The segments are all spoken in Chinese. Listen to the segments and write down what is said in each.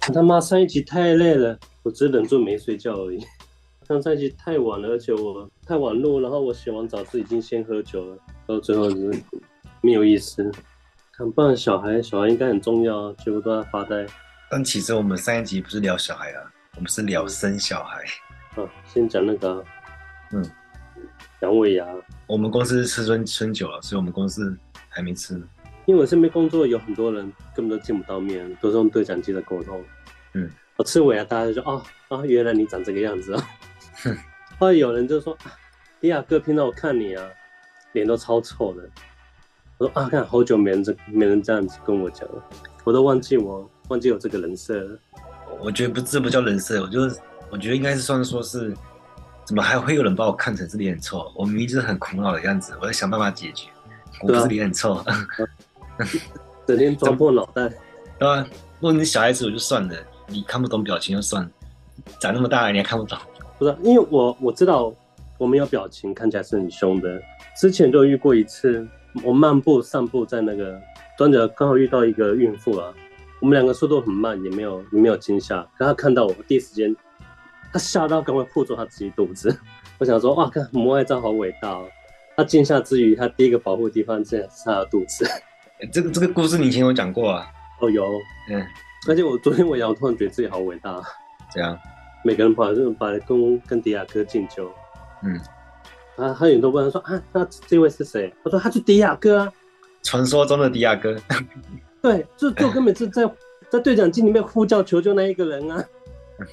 他妈上一集太累了，我只忍住没睡觉而已。上上一集太晚了，而且我太晚录，然后我洗完澡是已经先喝酒了，到最后就是没有意思。看，不然小孩，小孩应该很重要啊，结果都在发呆。但其实我们上一集不是聊小孩啊，我们是聊生小孩。啊，先讲那个、啊，嗯，阳痿呀。我们公司吃春春酒了，所以我们公司还没吃。因为我身边工作有很多人根本都见不到面，都是用对讲机的沟通。嗯，我吃尾啊，大家就说哦哦，原来你长这个样子啊。哼，后来有人就说，迪亚哥，平常我看你啊，脸都超臭的。我说啊，看好久没人这没人这样子跟我讲了，我都忘记我忘记有这个人设了。我觉得不，这不叫人设，我就是我觉得应该是算说是，怎么还会有人把我看成是脸很臭？我明明就是很苦恼的样子，我在想办法解决。我不是脸很臭。整天装破脑袋，对啊？如果你小孩子我就算了，你看不懂表情就算了，长那么大了你还看不懂？不是，因为我我知道我没有表情，看起来是很凶的。之前就遇过一次，我漫步散步在那个端着，刚好遇到一个孕妇啊。我们两个速度很慢，也没有也没有惊吓。可他看到我第一时间，他吓到赶快护住他自己肚子。我想说，哇，看母爱照好伟大哦。他惊吓之余，他第一个保护的地方竟然是他的肚子。这个这个故事你以前有讲过啊？哦，有，嗯，而且我昨天我也突然觉得自己好伟大。这样？每个人跑来就把跟跟迪亚哥敬酒。嗯，啊，他有很多问他说啊，那这位是谁？他说他是迪亚哥啊，传说中的迪亚哥。对，就就根本是在在对讲机里面呼叫求救那一个人啊。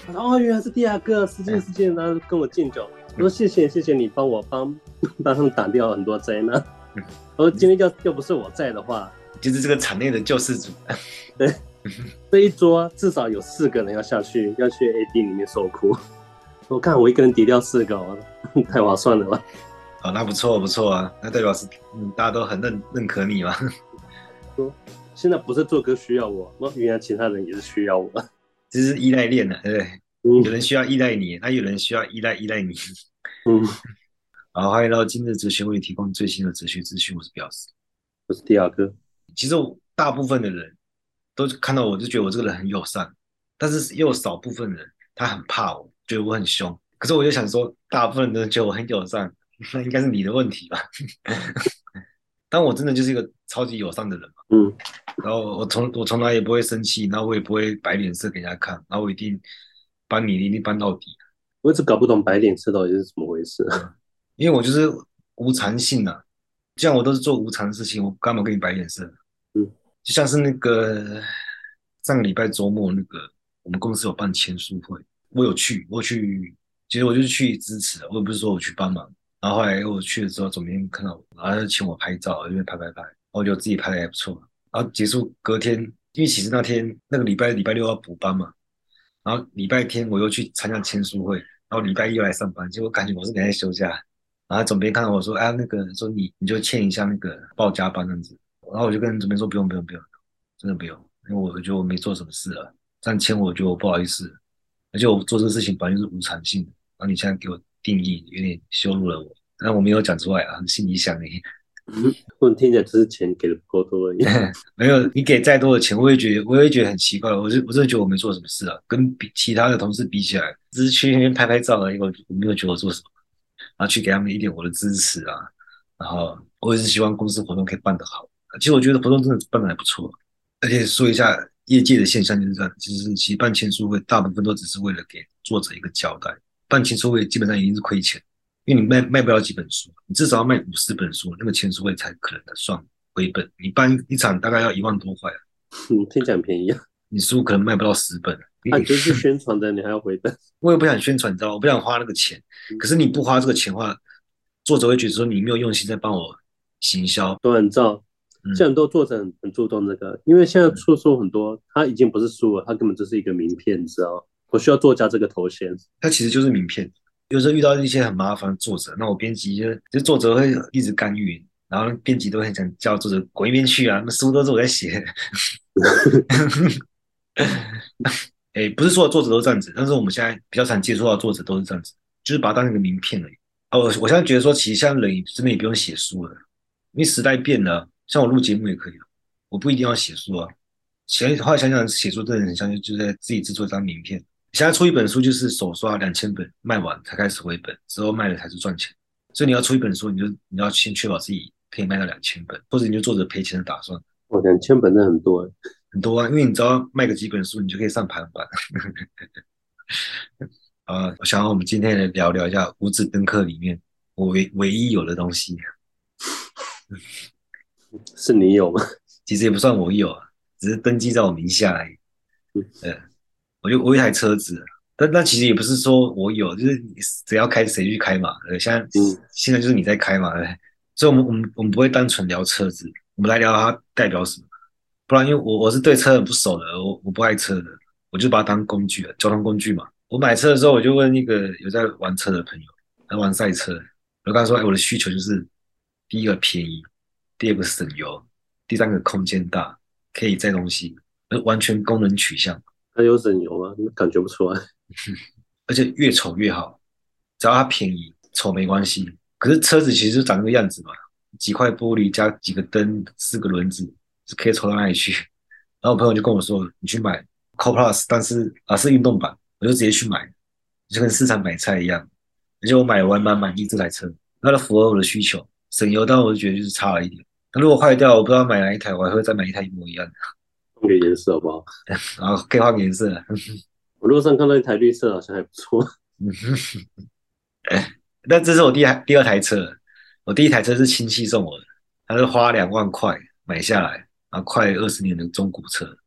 他说哦，原来是迪亚哥，失敬失敬，然后跟我敬酒。我说谢谢谢谢你帮我帮帮他们挡掉了很多灾难。我说今天要要不是我在的话。就是这个场内的救世主，对，这一桌至少有四个人要下去，要去 AD 里面受苦。我看我一个人抵掉四个，太划算了吧？哦，那不错不错啊，那代表是嗯，大家都很认认可你嘛。说现在不是做歌需要我，那原来其他人也是需要我，这是依赖链的，对不对？嗯，有人需要依赖你，那有人需要依赖依赖你。嗯，好，欢迎到今日哲学为你提供最新的哲学资讯，我是表示，我是第二哥。其实大部分的人都看到我就觉得我这个人很友善，但是又有少部分人他很怕我，觉得我很凶。可是我就想说，大部分人都觉得我很友善，那应该是你的问题吧？但我真的就是一个超级友善的人嘛。嗯。然后我从我从来也不会生气，然后我也不会摆脸色给人家看，然后我一定帮你一定帮到底。我一直搞不懂摆脸色到底是怎么回事。因为我就是无常性啊。既然我都是做无偿的事情，我干嘛给你摆脸色？嗯，就像是那个上个礼拜周末那个，我们公司有办签书会，我有去，我有去，其实我就是去支持，我也不是说我去帮忙。然后后来我去的时候，总编看到我，然后就请我拍照，因为拍拍拍，我觉得自己拍的还不错。然后结束隔天，因为其实那天那个礼拜礼拜六要补班嘛，然后礼拜天我又去参加签书会，然后礼拜一又来上班，结果感觉我是没在休假。然后总编看到我说：“哎，那个说你你就欠一下那个报加班这样子。”然后我就跟总编说：“不用不用不用，真的不用，因为我觉得我没做什么事了。这样签我觉得我不好意思，而且我做这个事情本来就是无偿性的。然后你现在给我定义，有点羞辱了我。但我没有讲出来啊，心里想而已。嗯，我听起来只是钱给的不够多而已。没有，你给再多的钱，我也觉得我也觉得很奇怪。我就我真的觉得我没做什么事啊，跟比其他的同事比起来，只是去那边拍拍照而已。我我没有觉得我做什么。”然后去给他们一点我的支持啊，然后我也是希望公司活动可以办得好。其实我觉得活动真的办得还不错，而且说一下业界的现象就是这样，其实其实办签书会大部分都只是为了给作者一个交代。办签书会基本上已经是亏钱，因为你卖卖不了几本书，你至少要卖五十本书，那个签书会才可能的算回本。你办一场大概要一万多块啊，嗯，听起来很便宜啊。你书可能卖不到十本。啊，你就是宣传的，你还要回本？我也不想宣传，你知道吗？我不想花那个钱。可是你不花这个钱的话，作者会觉得说你没有用心在帮我行销。都很照，现在很多作者很很注重这个，因为现在出书很多，他已经不是书了，他根本就是一个名片，你知道？我需要作家这个头衔，他其实就是名片。有时候遇到一些很麻烦的作者，那我编辑就就作者会一直干预，然后编辑都很想叫作者滚一边去啊，那书都是我在写。哎、不是所有作者都这样子，但是我们现在比较常接触到的作者都是这样子，就是把它当成一个名片而已。哦，我我现在觉得说，其实现在人真的也不用写书了，因为时代变了。像我录节目也可以，我不一定要写书啊。想后来想想，写作真的很像，就在自己制作一张名片。现在出一本书就是手刷两千本卖完才开始回本，之后卖了才是赚钱。所以你要出一本书，你就你要先确保自己可以卖到两千本，或者你就做着赔钱的打算。哦，两千本那很多，很多啊，因为你只要卖个几本书，你就可以上排行榜。啊，我想我们今天来聊聊一下五子登科里面我唯唯一有的东西，是你有吗？其实也不算我有啊，只是登记在我名下而已。呃、嗯，我就我有一台车子，但但其实也不是说我有，就是你只要开谁去开嘛。呃，现在、嗯、现在就是你在开嘛，所以我们我们我们不会单纯聊车子，我们来聊它代表什么。不然，因为我我是对车很不熟的，我我不爱车的，我就把它当工具了，交通工具嘛。我买车的时候，我就问一个有在玩车的朋友，他玩赛车，我跟他说：“哎，我的需求就是第一个便宜，第二个省油，第三个空间大，可以载东西，完全功能取向。”它有省油吗？感觉不出来。而且越丑越好，只要它便宜，丑没关系。可是车子其实就长那个样子嘛，几块玻璃加几个灯，四个轮子。是可以抽到哪里去？然后我朋友就跟我说：“你去买 Core Plus，但是啊是运动版。”我就直接去买，就跟市场买菜一样。而且我买完蛮满意这台车，它符合我的需求，省油，但我就觉得就是差了一点。那如果坏掉，我不知道买哪一台，我还会再买一台一模一样的。换个颜色好不好？然后可以换颜色。我路上看到一台绿色，好像还不错。但这是我第二第二台车，我第一台车是亲戚送我的，他是花两万块买下来。啊，快二十年的中古车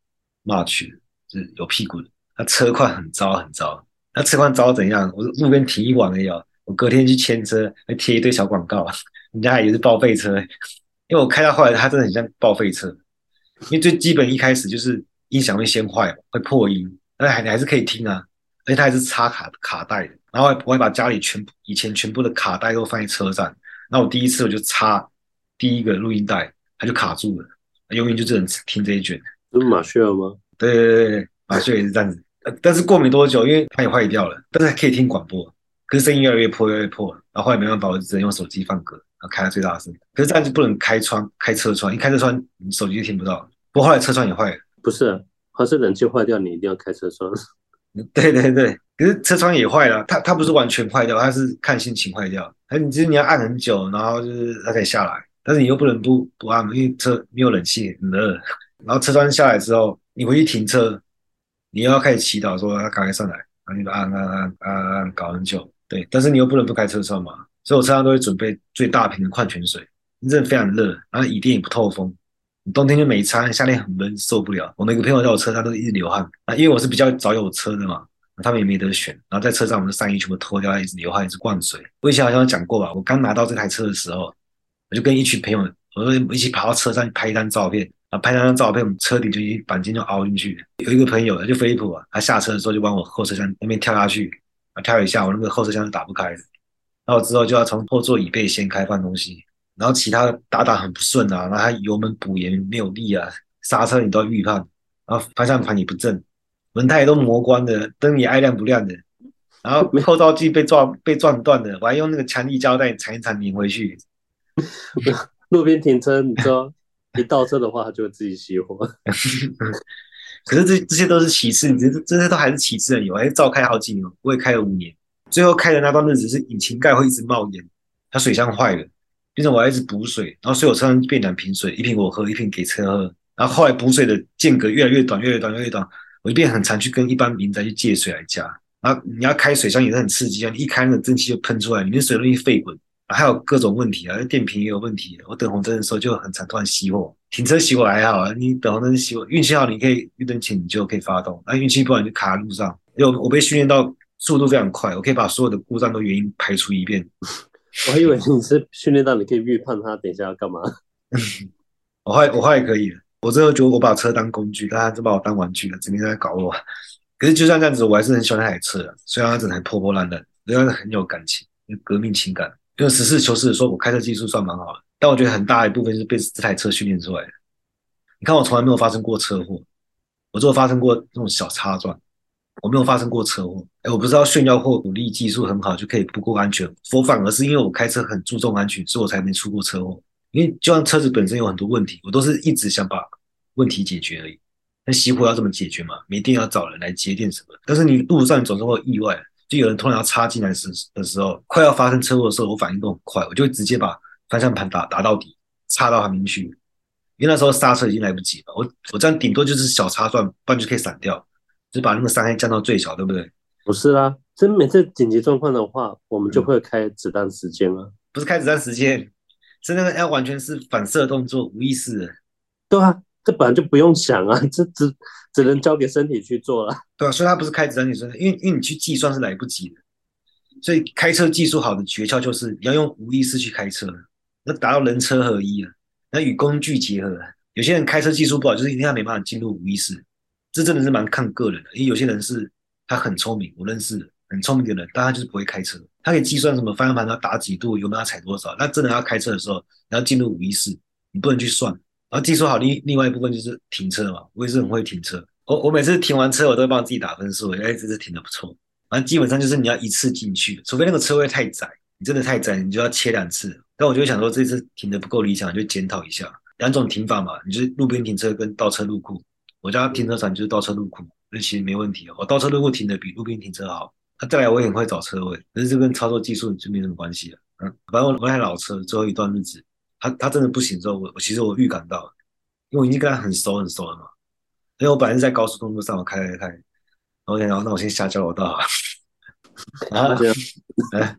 ，March 是有屁股的。它车况很糟很糟，那车况糟怎样？我路边停一晚而已，我隔天去牵车，还贴一堆小广告，人家还以为是报废车。因为我开到后来，它真的很像报废车。因为最基本一开始就是音响会先坏，会破音，但还你还是可以听啊。而且它还是插卡卡带的。然后我还把家里全部以前全部的卡带都放在车上。那我第一次我就插第一个录音带，它就卡住了。永远就只能听这一卷，是马歇尔吗？对对对对，马歇尔也是这样子。但是过没多久，因为它也坏掉了，但是还可以听广播。可是声音越来越破，越来越破。然后后来没办法，我就只能用手机放歌，然后开到最大声。可是这样就不能开窗，开车窗，一开车窗，你手机就听不到。不过后来车窗也坏了，不是，它是冷气坏掉，你一定要开车窗。对对对，可是车窗也坏了，它它不是完全坏掉，它是看心情坏掉。哎，你其实你要按很久，然后就是它可以下来。但是你又不能不不按，因为车没有冷气，很热。然后车窗下来之后，你回去停车，你又要开始祈祷说他赶快上来，然后你就按按按按按搞很久。对，但是你又不能不开车窗嘛，所以我车上都会准备最大瓶的矿泉水。真的非常热，然后椅垫也不透风，冬天就没差，夏天很闷受不了。我每个朋友在我车上都一直流汗，啊，因为我是比较早有车的嘛，他们也没得选。然后在车上，我们的上衣全部脱掉，一直流汗，一直灌水。我以前好像讲过吧，我刚拿到这台车的时候。我就跟一群朋友，我说一起跑到车上拍一张照片，啊拍张照片，我们车顶就已经鈑金就凹进去。有一个朋友，就飞利浦啊，他下车的时候就往我后车厢那边跳下去，啊，跳一下，我那个后车厢是打不开的。然后之后就要从后座椅背掀开放东西，然后其他的打打很不顺啊，然后他油门补也没有力啊，刹车你都要预判，然后方向盘也不正，轮胎也都磨光的，灯也爱亮不亮的，然后后照镜被撞被撞断的，我还用那个强力胶带缠一缠粘回去。路边停车，你知道，一倒车的话，它就会自己熄火。可是这这些都是其次，你这这些都还是其次的。我还是照开好几年，我也开了五年。最后开的那段日子是引擎盖会一直冒烟，它水箱坏了，变成我还一直补水，然后所以我车上变两瓶水，一瓶我喝，一瓶给车喝。然后后来补水的间隔越来越短，越来越短，越来越短，我就变很常去跟一般民宅去借水来加。然后你要开水箱也是很刺激啊，你一开那个蒸汽就喷出来，里面水容易沸滚。还有各种问题啊，电瓶也有问题。我等红灯的时候就很惨，突然熄火。停车熄火还好啊，你等红灯熄火，运气好你可以绿灯前你就可以发动，那运气不好你就卡在路上。因为我我被训练到速度非常快，我可以把所有的故障都原因排除一遍。我还以为你是训练到你可以预判他等一下要干嘛。我后来我后来可以了，我最后觉得我把车当工具，但他就把我当玩具了，整天在搞我。可是就算这样子，我还是很喜欢那台车，虽然它整台破破烂烂，但是很有感情，有革命情感。就实事求是的说，我开车技术算蛮好的，但我觉得很大一部分是被这台车训练出来的。你看，我从来没有发生过车祸，我只有发生过那种小擦撞，我没有发生过车祸。哎，我不知道炫耀或鼓励技术很好就可以不顾安全，我反而是因为我开车很注重安全，所以我才没出过车祸。因为就像车子本身有很多问题，我都是一直想把问题解决而已。那熄火要怎么解决嘛？没电要找人来接电什么？但是你路上总是会有意外，就有人突然要插进来时的时候，快要发生车祸的时候，我反应都很快，我就会直接把方向盘打打到底，插到他们去。因为那时候刹车已经来不及了，我我这样顶多就是小插撞，不然就可以闪掉，就把那个伤害降到最小，对不对？不是啊，真每次紧急状况的话，我们就会开子弹时间啊、嗯，不是开子弹时间，是那个要完全是反射动作，无意识的。对啊，这本来就不用想啊，这只只能交给身体去做了。对啊，所以它不是开子弹时间，因为因为你去计算是来不及的。所以开车技术好的诀窍就是你要用无意识去开车，要达到人车合一啊。那与工具结合，有些人开车技术不好，就是因为他没办法进入无意识，这真的是蛮看个人的。因为有些人是他很聪明，我认识很聪明的人，但他就是不会开车。他可以计算什么方向盘要打几度，油门要踩多少。那真的要开车的时候，你要进入无意识，你不能去算。然后技术好，另另外一部分就是停车嘛。我也是很会停车，我我每次停完车，我都会帮自己打分数。哎，这次停的不错。反正基本上就是你要一次进去，除非那个车位太窄，你真的太窄，你就要切两次。但我就想说，这次停的不够理想，就检讨一下两种停法嘛。你就是路边停车跟倒车入库。我家停车场就是倒车入库，那其实没问题。我倒车入库停的比路边停车好。那再来，我也很会找车位，可是这跟操作技术就没什么关系了。嗯，反正我那台老车最后一段日子，他他真的不行之后，我我其实我预感到了，因为我已经跟他很熟很熟了嘛。因为我本来是在高速公路上，我开开开，然后然后那我先下交流道，然后就，哎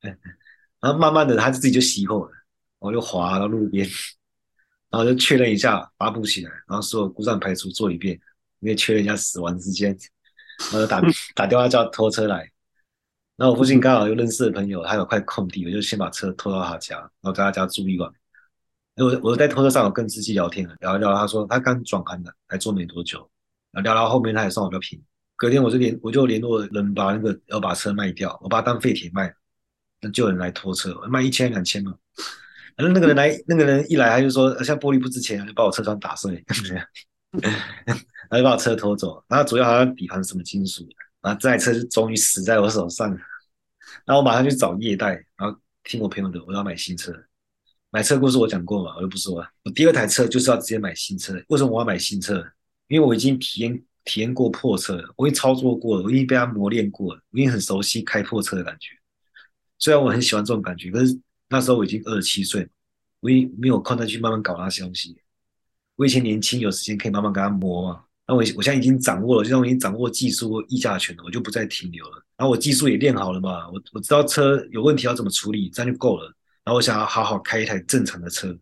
哎。然后慢慢的，他就自己就熄火了，我就滑到路边，然后就确认一下发布起来，然后所有故障排除做一遍，因为确认一下死亡时间，然后就打打电话叫拖车来。然后我附近刚好有认识的朋友，他有块空地，我就先把车拖到他家，然后在他家住一晚。我我在拖车上有跟司机聊天，聊一聊，他说他刚转行的，才做没多久，然后聊到后面他也算我比较平。隔天我就联我就联络人把那个要把车卖掉，我把它当废铁卖。那就有人来拖车，卖一千两千嘛。反正那个人来，那个人一来他就说，像玻璃不值钱，就把我车窗打碎，他就把我车拖走。然后主要好像底盘是什么金属，然后这台车就终于死在我手上。然后我马上去找业代，然后听我朋友的，我要买新车。买车故事我讲过嘛，我就不说了。我第二台车就是要直接买新车。为什么我要买新车？因为我已经体验体验过破车了，我已经操作过了，我已经被它磨练过了，我已经很熟悉开破车的感觉。虽然我很喜欢这种感觉，可是那时候我已经二十七岁，我已经没有空再去慢慢搞那些东西。我以前年轻，有时间可以慢慢给他磨嘛。那我我现在已经掌握了，就像我已经掌握技术或议价权了，我就不再停留了。然后我技术也练好了嘛，我我知道车有问题要怎么处理，这样就够了。然后我想要好好开一台正常的车，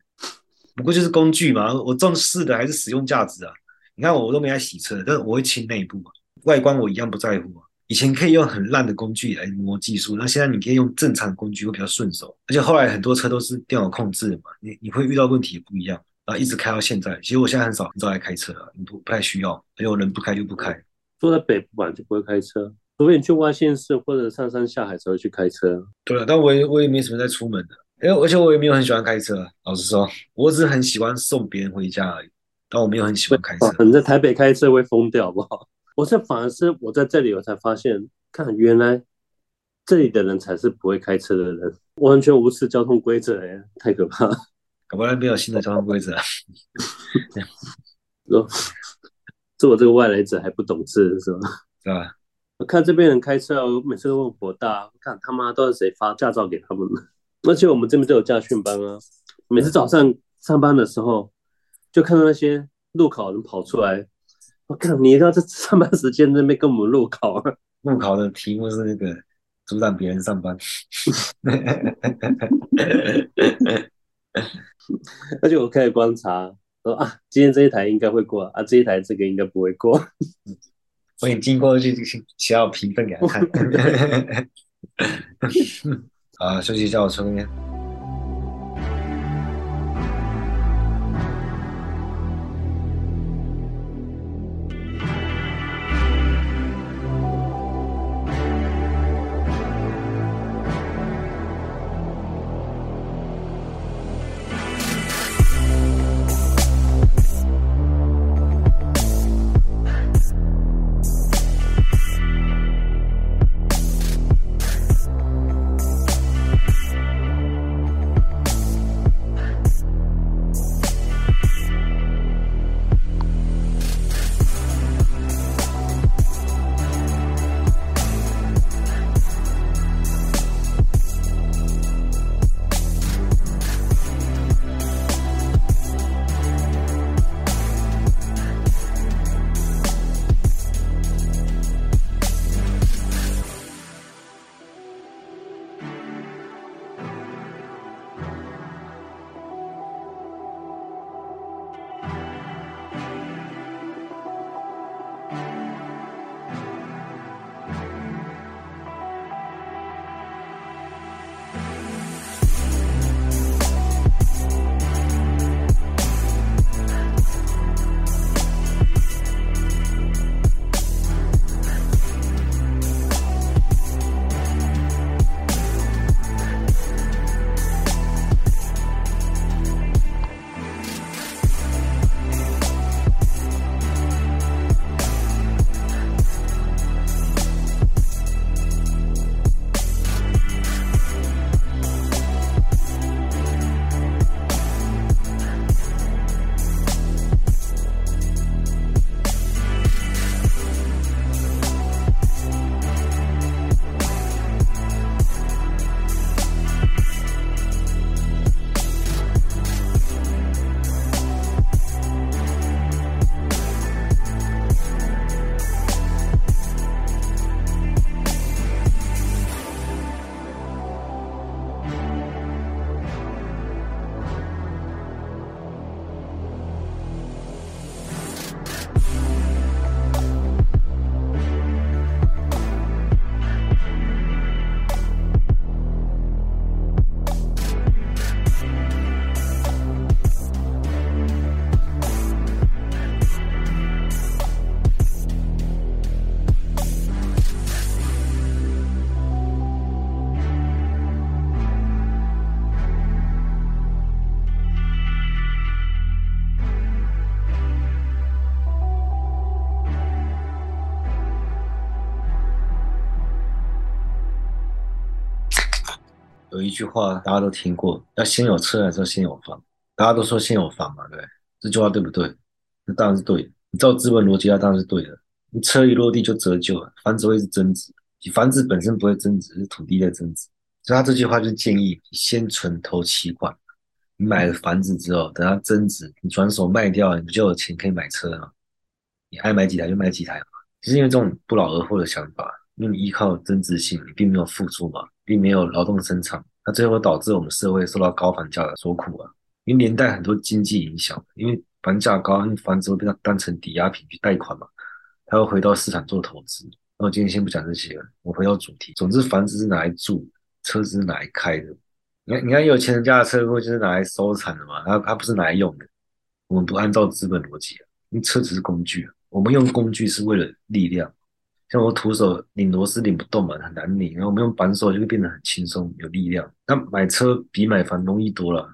不过就是工具嘛。我重视的还是使用价值啊。你看我我都没爱洗车，但是我会清内部嘛，外观我一样不在乎啊。以前可以用很烂的工具来磨技术，那现在你可以用正常的工具会比较顺手，而且后来很多车都是电脑控制的嘛，你你会遇到问题也不一样，然后一直开到现在。其实我现在很少很少来开车了，你不不太需要，而且我人不开就不开。坐在北部吧就不会开车，除非你去外县市或者上山下海才会去开车。对了，但我也我也没什么在出门的，哎，而且我也没有很喜欢开车。老实说，我只是很喜欢送别人回家而已，但我没有很喜欢开车。你在台北开车会疯掉好不好？我这反而是我在这里，我才发现，看原来这里的人才是不会开车的人，完全无视交通规则，哎，太可怕了！搞不好没有新的交通规则，说，做我这个外来者还不懂事是吧？是吧？我看这边人开车，我每次都问博大，看他妈都是谁发驾照给他们的？而且我们这边都有驾训班啊，每次早上上班的时候，就看到那些路考人跑出来。我靠！你要在上班时间那边跟我们路考啊？路考的题目是那个阻挡别人上班，而且我开始观察，说啊，今天这一台应该会过啊，这一台这个应该不会过。我已经经过去需要评分给他看。啊，休息一下，我抽根烟。有一句话大家都听过，要先有车还是先有房？大家都说先有房嘛，对不对？这句话对不对？那当然是对的。你照资本逻辑，它当然是对的。你车一落地就折旧了，房子会是增值，房子本身不会增值，是土地在增值。所以他这句话就建议你先存头期款。你买了房子之后，等它增值，你转手卖掉，你不就有钱可以买车了？你爱买几台就买几台嘛。其实因为这种不劳而获的想法，因为你依靠增值性，你并没有付出嘛，并没有劳动生产，那最后导致我们社会受到高房价的所苦啊。因为连带很多经济影响，因为房价高，因为房子会被它当成抵押品去贷款嘛，它会回到市场做投资。那我今天先不讲这些了，我回到主题。总之，房子是拿来住，车子是拿来开的。你看，你看有钱人家的车库就是拿来收藏的嘛，它它不是拿来用的。我们不按照资本逻辑啊，因为车只是工具。我们用工具是为了力量，像我徒手拧螺丝拧不动嘛，很难拧。然后我们用扳手就会变得很轻松，有力量。那买车比买房容易多了，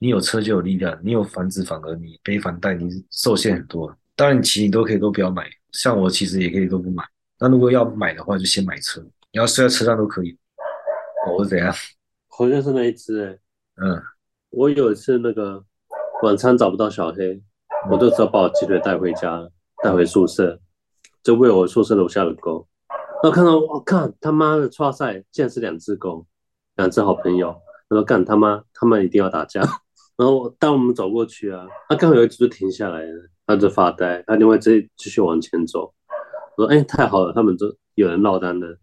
你有车就有力量，你有房子反而你背房贷，你受限很多。当然，其实你都可以都不要买，像我其实也可以都不买。那如果要买的话，就先买车，你要睡在车上都可以。我是怎样？好像是那一只哎、欸。嗯，我有一次那个晚餐找不到小黑，我就只好把我鸡腿带回家。带回宿舍，就喂我宿舍楼下的狗。然后看到我看他妈的，抓赛竟然是两只狗，两只好朋友。他说干他妈，他们一定要打架。然后当我们走过去啊，他刚好有一只就停下来了，他就发呆，他另外继继续往前走。我说哎，太好了，他们就有人落单了。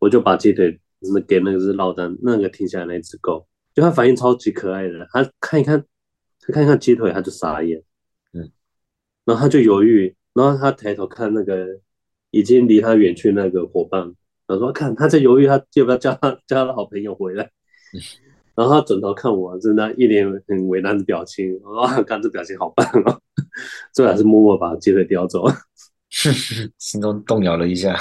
我就把鸡腿那给那个是落单那个停下来那只狗，就他反应超级可爱的，他看一看，他看一看鸡腿，他就傻眼，嗯，然后他就犹豫。然后他抬头看那个已经离他远去那个伙伴，他说：“看他在犹豫，他要不要叫他叫他的好朋友回来。” 然后他转头看我，真的，一脸很为难的表情。哇，看这表情好棒哦！最后还是默默把机会叼走，心中动摇了一下。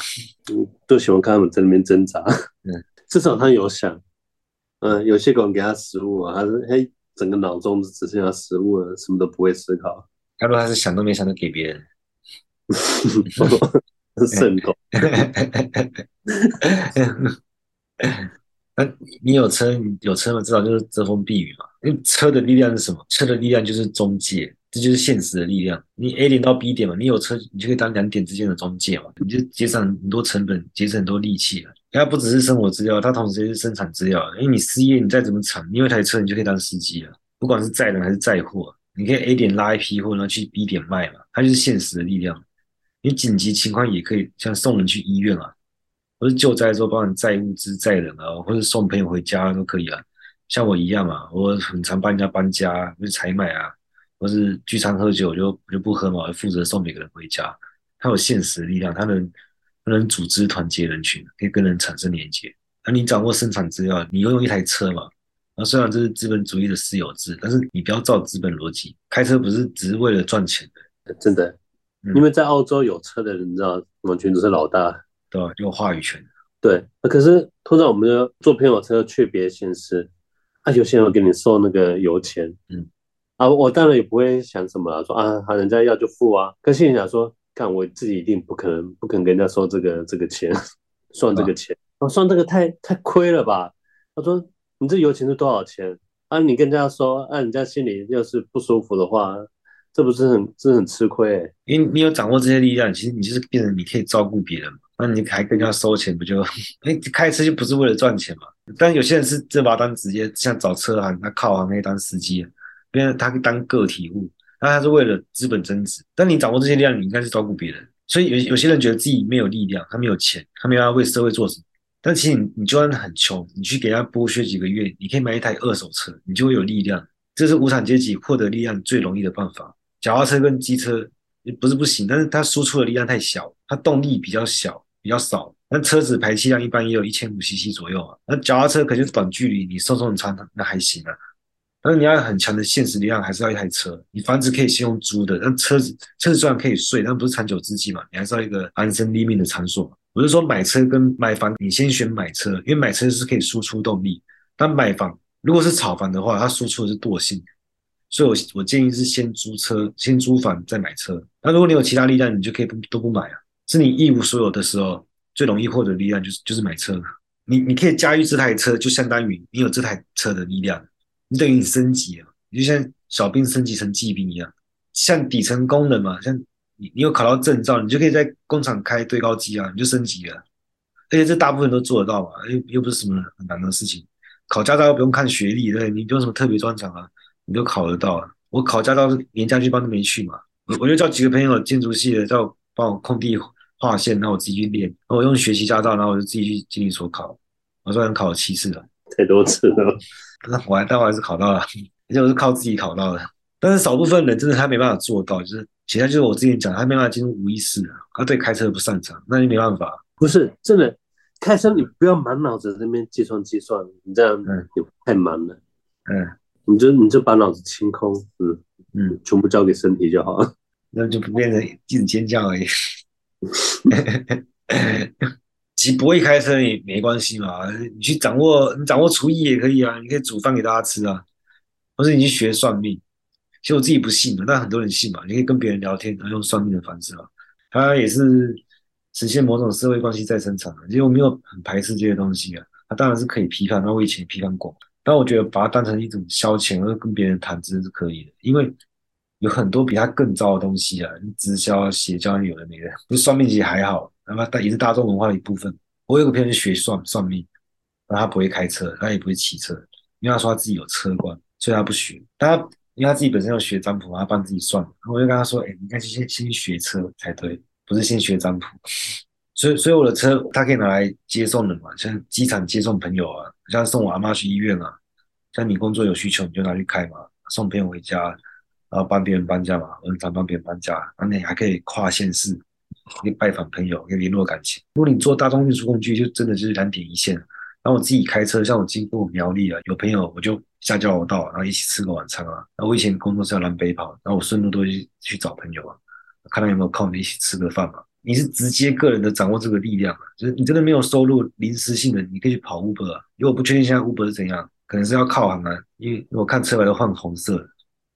嗯，都喜欢看他们在那边挣扎。嗯，至少他有想。嗯，有些狗给他食物啊，他是嘿，整个脑中只剩下食物了，什么都不会思考。他说他是想都没想就给别人。肾 狗，那你有车，有车嘛，至少就是遮风避雨嘛。因为车的力量是什么？车的力量就是中介，这就是现实的力量。你 A 点到 B 点嘛，你有车，你就可以当两点之间的中介嘛，你就节省很多成本，节省很多力气了。它不只是生活资料，它同时也是生产资料。因为你失业，你再怎么惨，你有一台车，你就可以当司机了，不管是载人还是载货，你可以 A 点拉一批货，然后去 B 点卖嘛，它就是现实的力量。你紧急情况也可以像送人去医院啊，或是救灾的时候帮你载物资载人啊，或者送朋友回家都可以啊。像我一样嘛，我很常帮人家搬家，或是采买啊，或是聚餐喝酒就就不喝嘛，我负责送每个人回家。他有现实力量，他能他能组织团结人群，可以跟人产生连接。那你掌握生产资料，你拥有一台车嘛？那虽然这是资本主义的私有制，但是你不要照资本逻辑，开车不是只是为了赚钱的，真的。因为在澳洲有车的人，你知道，完全都是老大，对，有话语权。对，可是通常我们的坐朋友车去别的县市，啊，有些人会给你收那个油钱，嗯，啊，我当然也不会想什么了，说啊，他人家要就付啊。可是你想说，看我自己一定不可能，不可能给人家收这个这个钱，算这个钱，啊，算这个太太亏了吧？他说，你这油钱是多少钱？啊，你跟人家说，啊，人家心里要是不舒服的话。这不是很，这很吃亏，因为你有掌握这些力量，其实你就是变成你可以照顾别人嘛。那你还跟人家收钱，不就？哎，开车就不是为了赚钱嘛。但有些人是这把单直接像找车行，他靠行可以当司机，变成他当个体户，那他是为了资本增值。但你掌握这些力量，你应该是照顾别人。所以有有些人觉得自己没有力量，他没有钱，他没有要为社会做什么。但其实你你就算很穷，你去给他剥削几个月，你可以买一台二手车，你就会有力量。这是无产阶级获得力量最容易的办法。脚踏车跟机车也不是不行，但是它输出的力量太小，它动力比较小，比较少。那车子排气量一般也有一千五 cc 左右啊。那脚踏车可就是短距离，你送送餐，那还行啊。但是你要很强的现实力量，还是要一台车。你房子可以先用租的，但车子车子虽然可以睡，但不是长久之计嘛。你还是要一个安身立命的场所。我是说买车跟买房，你先选买车，因为买车是可以输出动力，但买房如果是炒房的话，它输出的是惰性。所以我，我建议是先租车，先租房再买车。那如果你有其他力量，你就可以不都不买啊。是你一无所有的时候，最容易获得力量就是就是买车。你你可以驾驭这台车，就相当于你有这台车的力量，你等于你升级了，你就像小兵升级成骑兵一样，像底层工人嘛，像你你有考到证照，你就可以在工厂开堆高机啊，你就升级了，而且这大部分都做得到嘛，又又不是什么很难的事情，考驾照又不用看学历，对，你不用什么特别专长啊，你都考得到。我考驾照是连家具班都没去嘛，我我就叫几个朋友建筑系的叫帮我空地划线，然后我自己去练，然后我用学习驾照，然后我就自己去监理所考，我虽然考了七次了，太多次了，那我还但我还是考到了，而且我是靠自己考到的。但是少部分人真的他没办法做到，就是其他就是我之前讲，他没办法进入无意识，他对开车不擅长，那就没办法。不是真的开车，你不要满脑子在那边计算计算，你这样嗯，太忙了，嗯。你就你就把脑子清空，嗯嗯，全部交给身体就好了，那就不变成一直尖叫而已。其实不会开车也没关系嘛，你去掌握，你掌握厨艺也可以啊，你可以煮饭给大家吃啊，或者你去学算命。其实我自己不信嘛，但很多人信嘛，你可以跟别人聊天，然后用算命的方式嘛，它也是实现某种社会关系再生产。其实我没有很排斥这些东西啊，它当然是可以批判，那我以前也批判过。但我觉得把它当成一种消遣，或者跟别人谈资是可以的，因为有很多比它更糟的东西啊，直销、邪教，有的没的。不是算命其实还好，那么但也是大众文化的一部分。我有个朋友学算算命，但他不会开车，他也不会骑车，因为他说他自己有车关，所以他不学。但他因为他自己本身要学占卜，他帮自己算。我就跟他说：“哎、你应该先先学车才对，不是先学占卜。”所以，所以我的车它可以拿来接送人嘛，像机场接送朋友啊，像送我阿妈去医院啊，像你工作有需求你就拿去开嘛，送朋友回家，然后帮别人搬家嘛，我很常帮别人搬家，那你还可以跨县市，可以拜访朋友，可以联络感情。如果你坐大众运输工具，就真的就是两点一线。然后我自己开车，像我经过苗栗啊，有朋友我就下交流道，然后一起吃个晚餐啊。然后我以前工作是要南北跑，然后我顺路都会去找朋友啊，看他有没有空，一起吃个饭嘛。你是直接个人的掌握这个力量啊，就是你真的没有收入，临时性的，你可以去跑 Uber 啊。因为我不确定现在 Uber 是怎样，可能是要靠行啊。因为我看车牌都换红色的，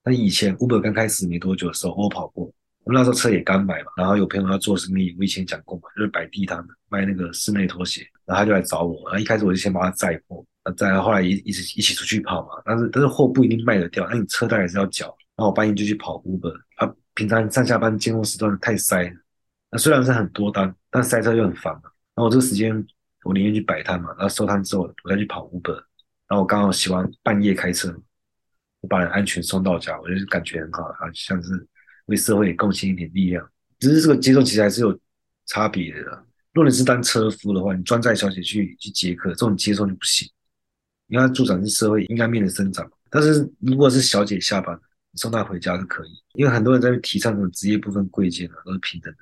但以前 Uber 刚开始没多久的时候，我跑过，我那时候车也刚买嘛，然后有朋友要做生意，我以前讲过嘛，就是摆地摊的卖那个室内拖鞋，然后他就来找我，然后一开始我就先帮他载货，载了后来一一起一起出去跑嘛，但是但是货不一定卖得掉，那你车贷还是要缴，然后我半夜就去跑 Uber，啊，平常上下班尖峰时段太塞。那虽然是很多单，但塞车又很烦嘛。然后我这个时间，我宁愿去摆摊嘛。然后收摊之后，我再去跑 Uber。然后我刚好喜欢半夜开车，我把人安全送到家，我就感觉很好，好像是为社会贡献一点力量。只是这个接送其实还是有差别的。如果你是当车夫的话，你专载小姐去去接客，这种接送就不行。因为助长是社会应该面的生长。但是如果是小姐下班，你送她回家是可以。因为很多人在提倡这种职业不分贵贱的，都是平等的。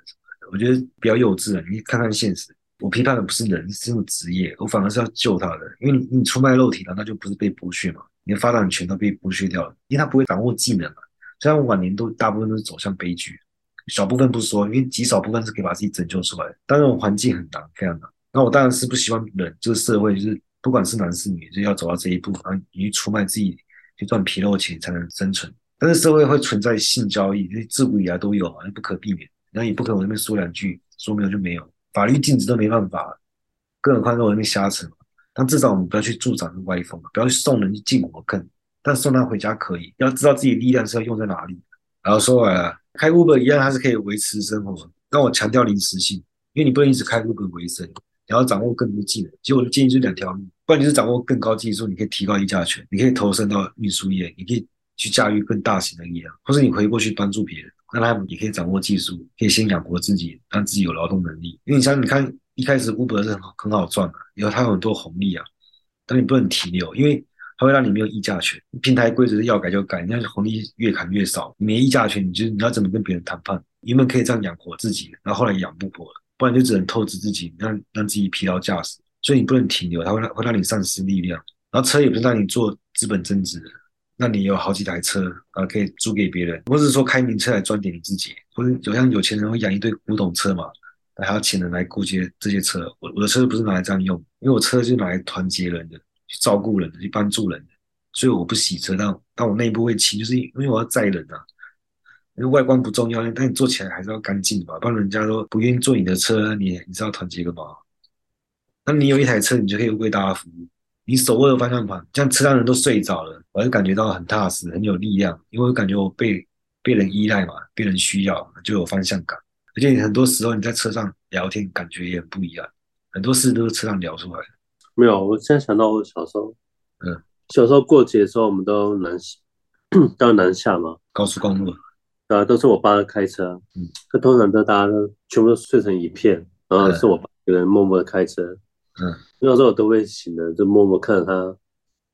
我觉得比较幼稚啊！你看看现实，我批判的不是人，是这种职业，我反而是要救他的。因为你你出卖肉体了，那就不是被剥削嘛？你的发展权都被剥削掉了，因为他不会掌握技能嘛。虽然晚年都大部分都是走向悲剧，小部分不说，因为极少部分是可以把自己拯救出来的。但这种环境很难，非常难。那我当然是不希望人，就是社会，就是不管是男是女，就要走到这一步，然后你出卖自己去赚皮肉钱才能生存。但是社会会存在性交易，因为自古以来都有嘛，不可避免。那也不可能我那边说两句，说没有就没有，法律禁止都没办法，更何况在我那边瞎扯。但至少我们不要去助长歪风，不要去送人去进火坑。但送他回家可以，要知道自己力量是要用在哪里。然后说完了，开 Uber 一样，它是可以维持生活。但我强调临时性，因为你不能一直开 Uber 为生，你要掌握更多技能。其实我的建议就两条路，不然你是掌握更高技术，你可以提高议价权，你可以投身到运输业，你可以去驾驭更大型的力量，或者你回过去帮助别人。那他们也可以掌握技术，可以先养活自己，让自己有劳动能力。因为你像你看，一开始 Uber 是很很好赚的，以后它有很多红利啊，但你不能停留，因为它会让你没有议价权。平台规则是要改就改，你要红利越砍越少，没议价权，你就你要怎么跟别人谈判？原本可以这样养活自己，然后后来养不活了，不然就只能透支自己，让让自己疲劳驾驶。所以你不能停留，它会让会让你丧失力量。然后车也不是让你做资本增值的。那你有好几台车啊，可以租给别人，或者是说开名车来赚点你自己，或者有像有钱人会养一堆古董车嘛，还要请人来顾接这些车。我我的车不是拿来这样用，因为我车就是拿来团结人的，去照顾人的，去帮助人的，所以我不洗车，但但我内部会清，就是因为我要载人啊。因为外观不重要，但你坐起来还是要干净嘛，不然人家都不愿意坐你的车，你你知道团结个嘛？那你有一台车，你就可以为大家服务。你手握着方向盘，这样车上人都睡着了，我就感觉到很踏实，很有力量，因为我感觉我被被人依赖嘛，被人需要，就有方向感。而且很多时候你在车上聊天，感觉也很不一样，很多事都是车上聊出来的。没有，我现在想到我小时候，嗯，小时候过节的时候，我们都南到南下嘛，高速公路，啊，都是我爸开车，嗯，可通常都大家都全部都睡成一片，然后是我爸一个人默默的开车，嗯，那时候我都会醒的，就默默看着他，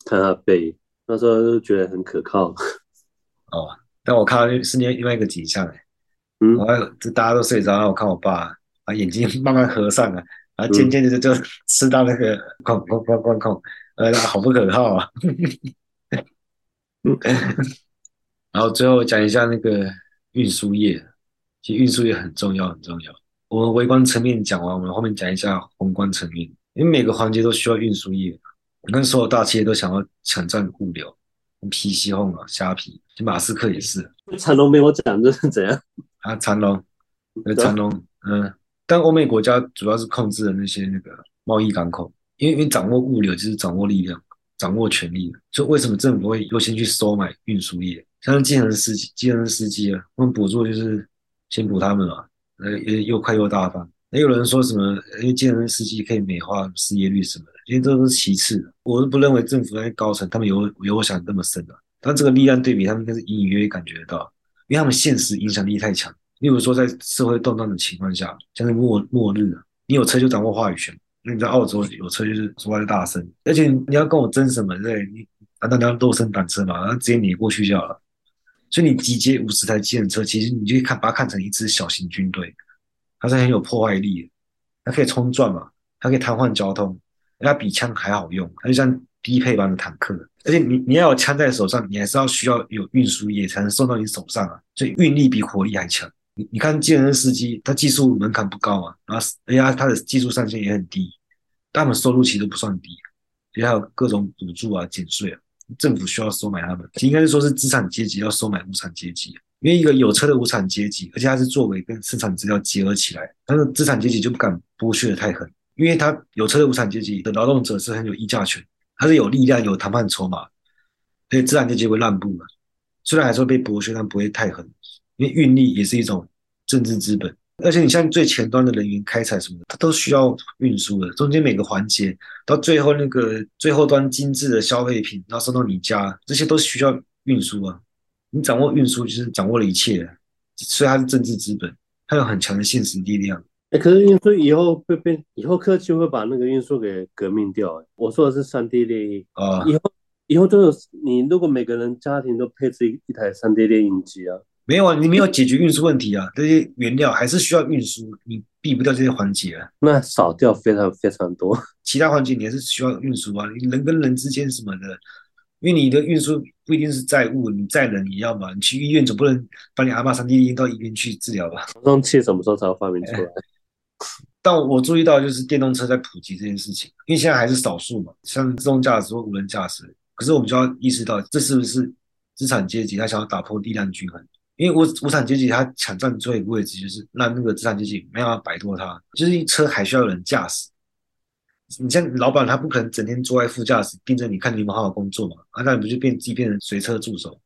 看他背，那时候就觉得很可靠。哦，但我看到是另另外一个景象，嗯，我就大家都睡着，然后我看我爸把眼睛慢慢合上了，然后渐渐的就吃到那个哐哐哐哐哐，呃，好不可靠啊。然后最后讲一下那个运输业，其实运输业很重要，很重要。我们微观层面讲完，我们后面讲一下宏观层面，因为每个环节都需要运输业。你看，所有大企业都想要抢占物流，PC Home 啊，虾皮，就马斯克也是。长龙没有讲这是怎样？啊，长龙，长龙，嗯，但欧美国家主要是控制了那些那个贸易港口，因为因为掌握物流就是掌握力量。掌握权力，所以为什么政府会优先去收买运输业？像是计程司机、计程司机啊，他们补助就是先补他们嘛，呃，又快又大方。也有人说什么，因为健身司机可以美化失业率什么的，因为这都是其次的。我是不认为政府那些高层他们有有我想的那么深的，啊，但这个力量对比，他们应该是隐隐约约感觉得到，因为他们现实影响力太强。例如说，在社会动荡的情况下，像是末末日啊，你有车就掌握话语权。那你在澳洲有车就是说话就大声，而且你要跟我争什么？对，你难道你要肉身挡车嘛？然后直接碾过去就好了。所以你集结五十台计程车，其实你就看把它看成一支小型军队，它是很有破坏力的，它可以冲撞嘛，它可以瘫痪交通，它比枪还好用，它就像低配版的坦克。而且你你要有枪在手上，你还是要需要有运输业才能送到你手上啊，所以运力比火力还强。你你看，计程车司机他技术门槛不高啊，然后人家他的技术上限也很低，他们收入其实不算低，也还有各种补助啊、减税啊，政府需要收买他们，应该是说是资产阶级要收买无产阶级，因为一个有车的无产阶级，而且他是作为跟生产资料结合起来，但是资产阶级就不敢剥削的太狠，因为他有车的无产阶级的劳动者是很有议价权，他是有力量、有谈判筹码，所以资产阶级会让步嘛，虽然还是会被剥削，但不会太狠。因为运力也是一种政治资本，而且你像最前端的人员开采什么的，它都需要运输的。中间每个环节到最后那个最后端精致的消费品，然后送到你家，这些都需要运输啊。你掌握运输，就是掌握了一切。所以它是政治资本，它有很强的现实力量。哎，可是运输以后会变，以后科技会把那个运输给革命掉。我说的是三 D 列印啊，以后以后都有你，如果每个人家庭都配置一一台三 D 列印机啊。没有啊，你没有解决运输问题啊，这些原料还是需要运输，你避不掉这些环节啊。那少掉非常非常多，其他环节你还是需要运输啊，你人跟人之间什么的，因为你的运输不一定是载物，你载人也要嘛。你去医院总不能把你阿妈三 D 印到医院去治疗吧？传送器什么时候才会发明出来？欸、但我注意到就是电动车在普及这件事情，因为现在还是少数嘛，像自动驾驶或无人驾驶，可是我们就要意识到这是不是资产阶级他想要打破力量均衡。因为无无产阶级他抢占最后一个位置，就是让那个资产阶级没办法摆脱他，就是车还需要有人驾驶。你像老板，他不可能整天坐在副驾驶盯着你看你有没有好好工作嘛？啊，那你不就变自己变成随车助手？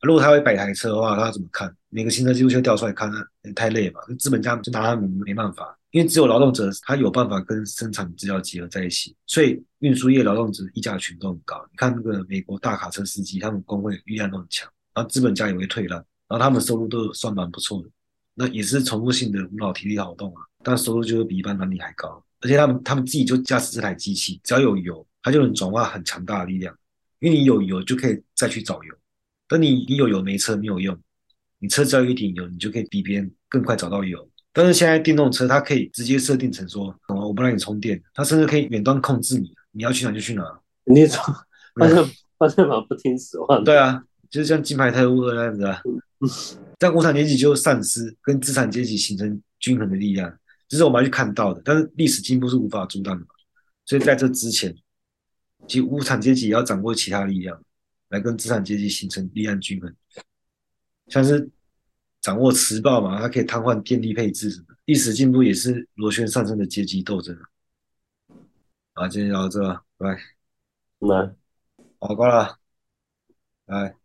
如果他会摆台车的话，他怎么看？每个行车记录器调出来看，那太累嘛。资本家就拿他们没办法，因为只有劳动者他有办法跟生产资料结合在一起，所以运输业劳动者议价权都很高。你看那个美国大卡车司机，他们工会力量都很强，然后资本家也会退让。然后他们收入都算蛮不错的，那也是重复性的无脑体力劳动啊，但收入就会比一般男女还高。而且他们他们自己就驾驶这台机器，只要有油，它就能转化很强大的力量。因为你有油就可以再去找油，但你你有油没车没有用，你车只要有一点油，你就可以比别人更快找到油。但是现在电动车它可以直接设定成说，我不让你充电，它甚至可以远端控制你，你要去哪就去哪。你说 发现发现嘛不听使唤？对啊，就是像金牌特务那样子啊。在无产阶级就丧失跟资产阶级形成均衡的力量，这是我们要去看到的。但是历史进步是无法阻挡的，所以在这之前，其实无产阶级也要掌握其他力量来跟资产阶级形成力量均衡，像是掌握磁暴嘛，它可以瘫痪电力配置什么。历史进步也是螺旋上升的阶级斗争。好，今天聊到这，拜拜。来，好，挂了，拜。